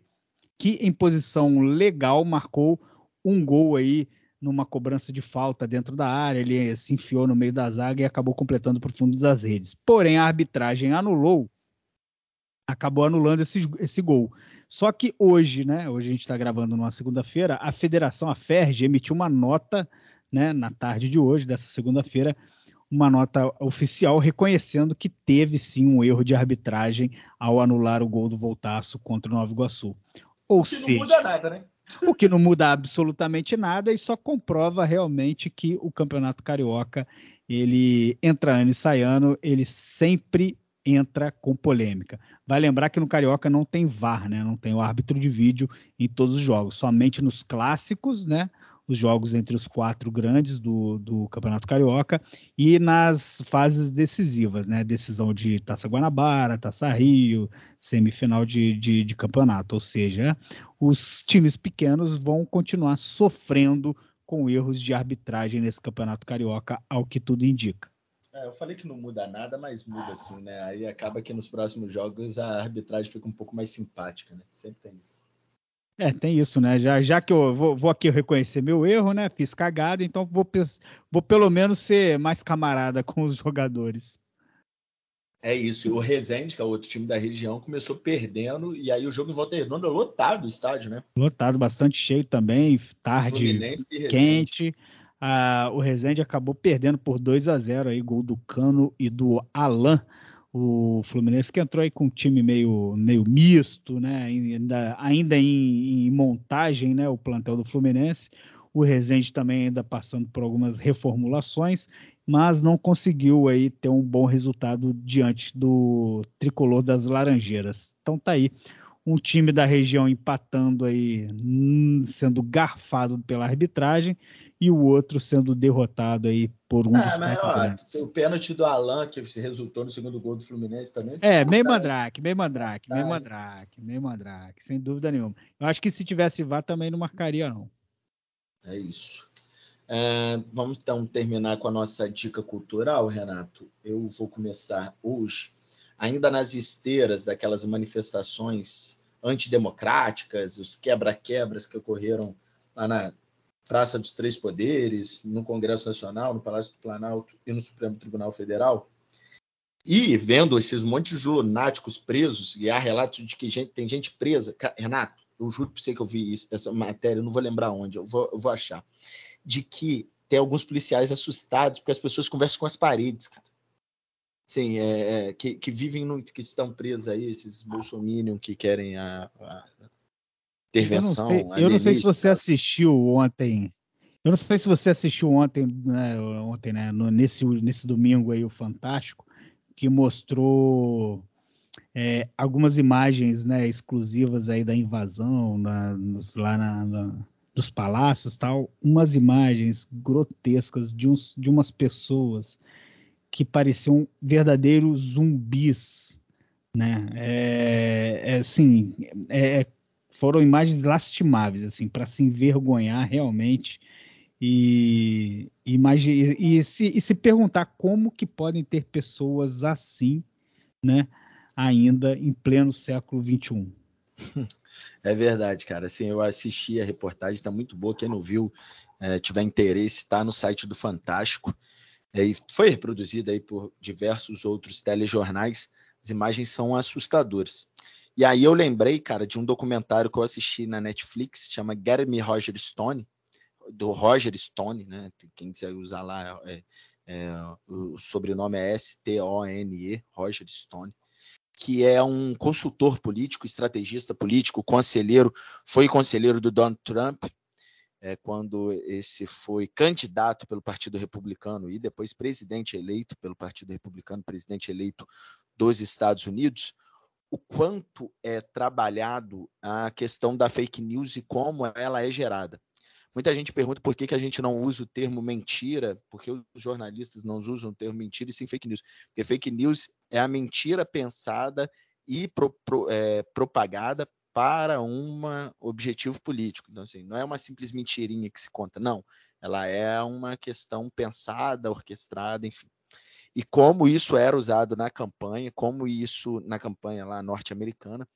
que em posição legal marcou um gol aí numa cobrança de falta dentro da área, ele se enfiou no meio da zaga e acabou completando por fundo das redes. Porém, a arbitragem anulou acabou anulando esse, esse gol. Só que hoje, né? Hoje a gente está gravando numa segunda-feira, a federação, a FERJ, emitiu uma nota, né, na tarde de hoje, dessa segunda-feira, uma nota oficial reconhecendo que teve sim um erro de arbitragem ao anular o gol do Voltaço contra o Nova Iguaçu. Ou o que seja, não muda nada, né? O que não muda absolutamente nada e só comprova realmente que o Campeonato Carioca, ele entra ano e sai ano, ele sempre entra com polêmica. Vai lembrar que no Carioca não tem VAR, né? Não tem o árbitro de vídeo em todos os jogos, somente nos clássicos, né? Os jogos entre os quatro grandes do, do Campeonato Carioca e nas fases decisivas, né? Decisão de Taça Guanabara, Taça Rio, semifinal de, de, de campeonato. Ou seja, os times pequenos vão continuar sofrendo com erros de arbitragem nesse Campeonato Carioca, ao que tudo indica. É, eu falei que não muda nada, mas muda sim, né? Aí acaba que nos próximos jogos a arbitragem fica um pouco mais simpática, né? Sempre tem isso. É, tem isso, né? Já, já que eu vou, vou, aqui reconhecer meu erro, né? Fiz cagada, então vou, vou pelo menos ser mais camarada com os jogadores. É isso. O Resende, que é outro time da região, começou perdendo e aí o jogo em Volta Redonda lotado o estádio, né? Lotado, bastante cheio também, tarde quente. Ah, o Rezende acabou perdendo por 2 a 0 aí, gol do Cano e do Alan. O Fluminense que entrou aí com um time meio, meio misto, né? Ainda, ainda em, em montagem, né? O plantel do Fluminense. o Rezende também ainda passando por algumas reformulações, mas não conseguiu aí ter um bom resultado diante do tricolor das Laranjeiras. Então tá aí um time da região empatando aí, hum, sendo garfado pela arbitragem, e o outro sendo derrotado aí por um ah, dos mas, ó. O pênalti do Alan, que resultou no segundo gol do Fluminense também. É, meio mandrake, meio mandrake, meio mandrake, meio mandrake, sem dúvida nenhuma. Eu acho que se tivesse vá também não marcaria, não. É isso. É, vamos então terminar com a nossa dica cultural, Renato. Eu vou começar hoje ainda nas esteiras daquelas manifestações antidemocráticas, os quebra-quebras que ocorreram lá na Praça dos Três Poderes, no Congresso Nacional, no Palácio do Planalto e no Supremo Tribunal Federal. E vendo esses montes de lunáticos presos, e há relatos de que gente, tem gente presa. Renato, eu juro para você que eu vi isso, essa matéria, não vou lembrar onde, eu vou, eu vou achar. De que tem alguns policiais assustados porque as pessoas conversam com as paredes, cara. Sim, é, é, que, que, vivem no, que estão presos aí, esses bolsominion que querem a, a intervenção. Eu não, sei, eu não sei se você assistiu ontem. Eu não sei se você assistiu ontem, né, ontem, né, no, nesse, nesse domingo aí, o Fantástico, que mostrou é, algumas imagens né, exclusivas aí da invasão na, lá na, na, dos palácios tal, umas imagens grotescas de, uns, de umas pessoas que pareciam verdadeiros zumbis, né? É, é assim, é, é foram imagens lastimáveis, assim, para se envergonhar realmente e, imagine, e, se, e se perguntar como que podem ter pessoas assim, né? Ainda em pleno século XXI. É verdade, cara. Assim, eu assisti a reportagem, está muito boa. Quem não viu, é, tiver interesse, está no site do Fantástico. É, foi reproduzida aí por diversos outros telejornais. As imagens são assustadoras. E aí eu lembrei, cara, de um documentário que eu assisti na Netflix, chama Get Me Roger Stone, do Roger Stone, né? Quem quiser usar lá, é, é, o sobrenome é S-T-O-N-E, Roger Stone, que é um consultor político, estrategista político, conselheiro, foi conselheiro do Donald Trump, é, quando esse foi candidato pelo Partido Republicano e depois presidente eleito pelo Partido Republicano, presidente eleito dos Estados Unidos, o quanto é trabalhado a questão da fake news e como ela é gerada. Muita gente pergunta por que, que a gente não usa o termo mentira, porque os jornalistas não usam o termo mentira e sim fake news. Porque fake news é a mentira pensada e pro, pro, é, propagada para um objetivo político. Então, assim, não é uma simples mentirinha que se conta, não. Ela é uma questão pensada, orquestrada, enfim. E como isso era usado na campanha, como isso na campanha lá norte-americana,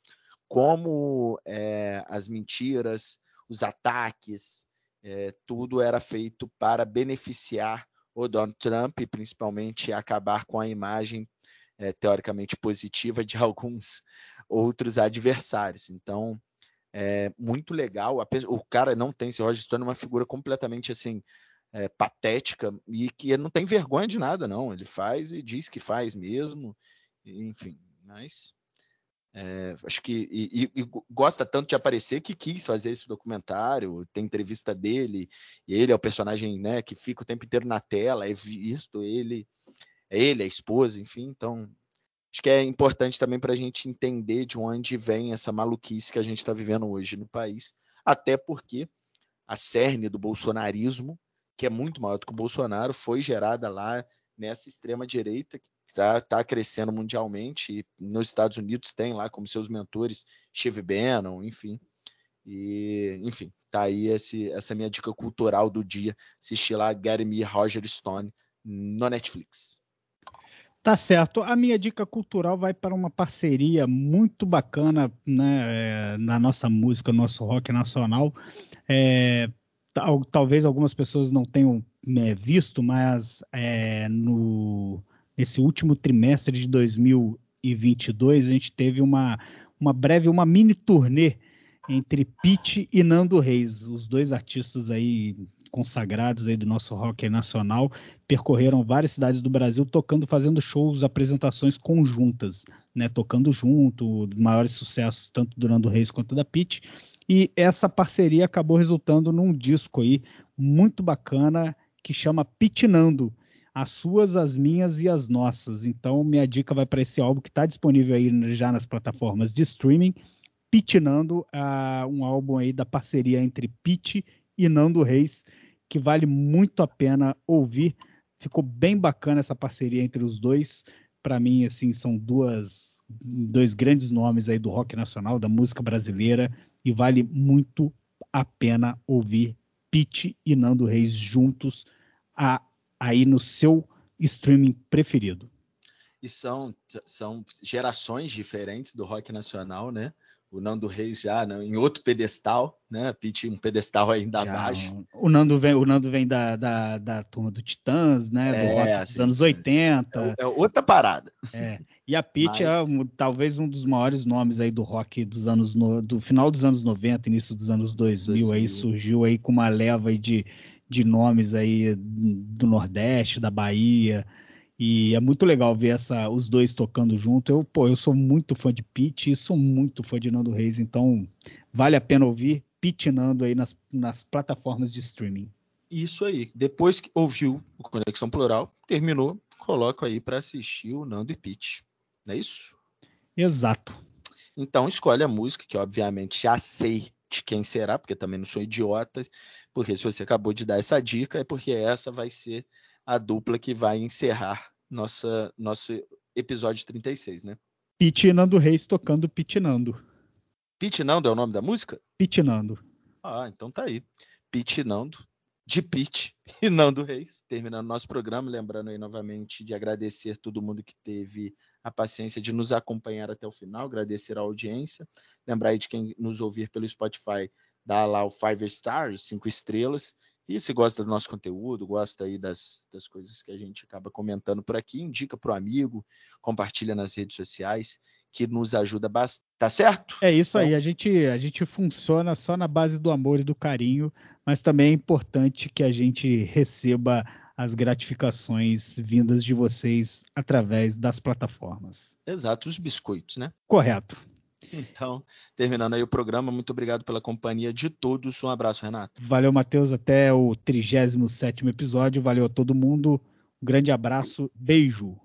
como é, as mentiras, os ataques, é, tudo era feito para beneficiar o Donald Trump, e principalmente acabar com a imagem é, teoricamente positiva de alguns outros adversários. Então, é muito legal. O cara não tem esse Roger Stone, é uma figura completamente assim é, patética e que não tem vergonha de nada, não. Ele faz e diz que faz mesmo, enfim. Mas é, acho que e, e, e, gosta tanto de aparecer que quis fazer esse documentário. Tem entrevista dele e ele é o personagem, né, que fica o tempo inteiro na tela. É visto ele, é ele, a esposa, enfim. Então acho que é importante também para a gente entender de onde vem essa maluquice que a gente está vivendo hoje no país, até porque a cerne do bolsonarismo, que é muito maior do que o Bolsonaro, foi gerada lá nessa extrema direita que está tá crescendo mundialmente e nos Estados Unidos tem lá como seus mentores Steve Bannon, enfim. E, enfim, tá aí esse, essa minha dica cultural do dia, assistir lá Gary Me Roger Stone no Netflix. Tá certo. A minha dica cultural vai para uma parceria muito bacana né, é, na nossa música, no nosso rock nacional. É, tal, talvez algumas pessoas não tenham né, visto, mas é, no, nesse último trimestre de 2022 a gente teve uma, uma breve, uma mini turnê entre Pete e Nando Reis, os dois artistas aí consagrados aí do nosso rock nacional, percorreram várias cidades do Brasil tocando, fazendo shows, apresentações conjuntas, né, tocando junto, maiores sucessos tanto do Nando Reis quanto da Pete. E essa parceria acabou resultando num disco aí muito bacana que chama Pitinando. As suas, as minhas e as nossas. Então, minha dica vai para esse álbum que está disponível aí já nas plataformas de streaming, Pitinando, uh, um álbum aí da parceria entre Pete e Nando Reis, que vale muito a pena ouvir. Ficou bem bacana essa parceria entre os dois. Para mim, assim, são duas, dois grandes nomes aí do rock nacional, da música brasileira, e vale muito a pena ouvir Pete e Nando Reis juntos a, aí no seu streaming preferido. E são, são gerações diferentes do rock nacional, né? O Nando Reis já né, em outro pedestal, né? Pete um pedestal ainda já, abaixo. O Nando vem, o Nando vem da, da, da turma do Titãs, né? Do é, rock dos assim, anos 80. É, é, outra parada. É. E a Pete é Mas... é talvez um dos maiores nomes aí do rock dos anos no, do final dos anos 90, início dos anos 2000, 2000. aí surgiu aí com uma leva de, de nomes aí do Nordeste, da Bahia. E é muito legal ver essa, os dois tocando junto. Eu, pô, eu sou muito fã de Pete e sou muito fã de Nando Reis, então vale a pena ouvir Pete Nando aí nas, nas plataformas de streaming. Isso aí. Depois que ouviu o Conexão Plural, terminou, coloco aí para assistir o Nando e Pete. Não é isso? Exato. Então escolhe a música, que obviamente já sei de quem será, porque também não sou idiota, porque se você acabou de dar essa dica, é porque essa vai ser a dupla que vai encerrar nossa, nosso episódio 36, né? Pitinando Reis tocando Pitinando. Pitinando é o nome da música? Pitinando. Ah, então tá aí. Pitinando, de Pit e Nando Reis. Terminando nosso programa, lembrando aí novamente de agradecer todo mundo que teve a paciência de nos acompanhar até o final, agradecer a audiência. Lembrar aí de quem nos ouvir pelo Spotify, dá lá o five stars, cinco estrelas. E se gosta do nosso conteúdo, gosta aí das, das coisas que a gente acaba comentando por aqui, indica para o amigo, compartilha nas redes sociais, que nos ajuda bastante. Tá certo? É isso então... aí, a gente, a gente funciona só na base do amor e do carinho, mas também é importante que a gente receba as gratificações vindas de vocês através das plataformas. Exato, os biscoitos, né? Correto. Então, terminando aí o programa, muito obrigado pela companhia de todos. Um abraço, Renato. Valeu, Matheus. Até o 37 episódio. Valeu a todo mundo. Um grande abraço. Beijo.